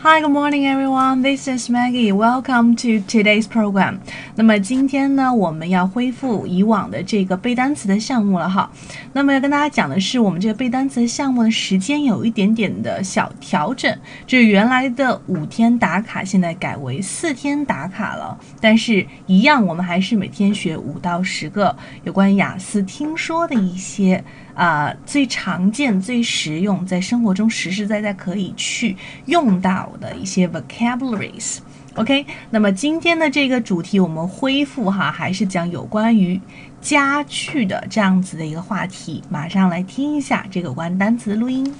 Hi, good morning, everyone. This is Maggie. Welcome to today's program. 那么今天呢，我们要恢复以往的这个背单词的项目了哈。那么要跟大家讲的是，我们这个背单词的项目的时间有一点点的小调整，就是原来的五天打卡，现在改为四天打卡了。但是，一样我们还是每天学五到十个有关雅思听说的一些。啊，最常见、最实用，在生活中实实在在可以去用到的一些 vocabularies。OK，那么今天的这个主题我们恢复哈，还是讲有关于家具的这样子的一个话题。马上来听一下这个关单词的录音。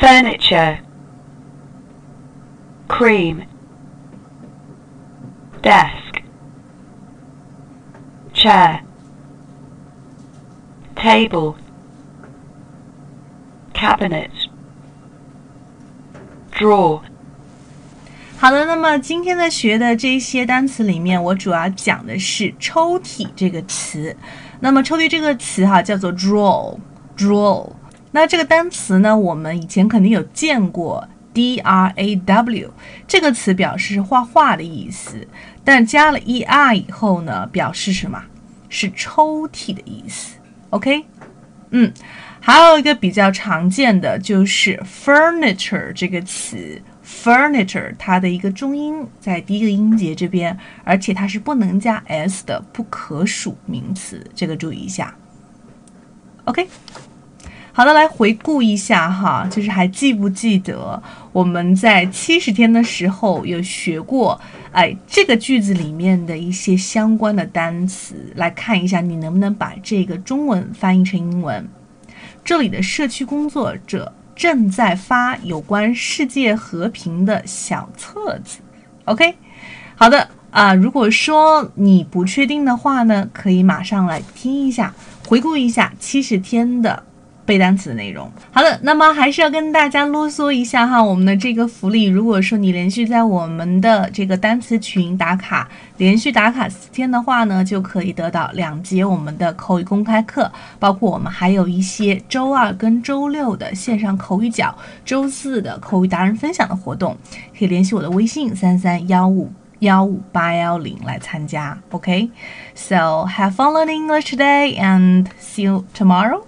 Furniture, cream, desk, chair. Table, cabinet, draw。好的，那么今天在学的这些单词里面，我主要讲的是抽屉这个词。那么抽屉这个词哈，叫做 draw，draw。那这个单词呢，我们以前肯定有见过，d r a w 这个词表示画画的意思，但加了 e r 以后呢，表示什么？是抽屉的意思。OK，嗯，还有一个比较常见的就是 furniture 这个词，furniture 它的一个中音在第一个音节这边，而且它是不能加 s 的不可数名词，这个注意一下。OK，好的，来回顾一下哈，就是还记不记得我们在七十天的时候有学过？哎，这个句子里面的一些相关的单词，来看一下，你能不能把这个中文翻译成英文？这里的社区工作者正在发有关世界和平的小册子。OK，好的啊，如果说你不确定的话呢，可以马上来听一下，回顾一下七十天的。背单词的内容，好的，那么还是要跟大家啰嗦一下哈，我们的这个福利，如果说你连续在我们的这个单词群打卡，连续打卡四天的话呢，就可以得到两节我们的口语公开课，包括我们还有一些周二跟周六的线上口语角，周四的口语达人分享的活动，可以联系我的微信三三幺五幺五八幺零来参加。OK，so have fun learning English today and see you tomorrow.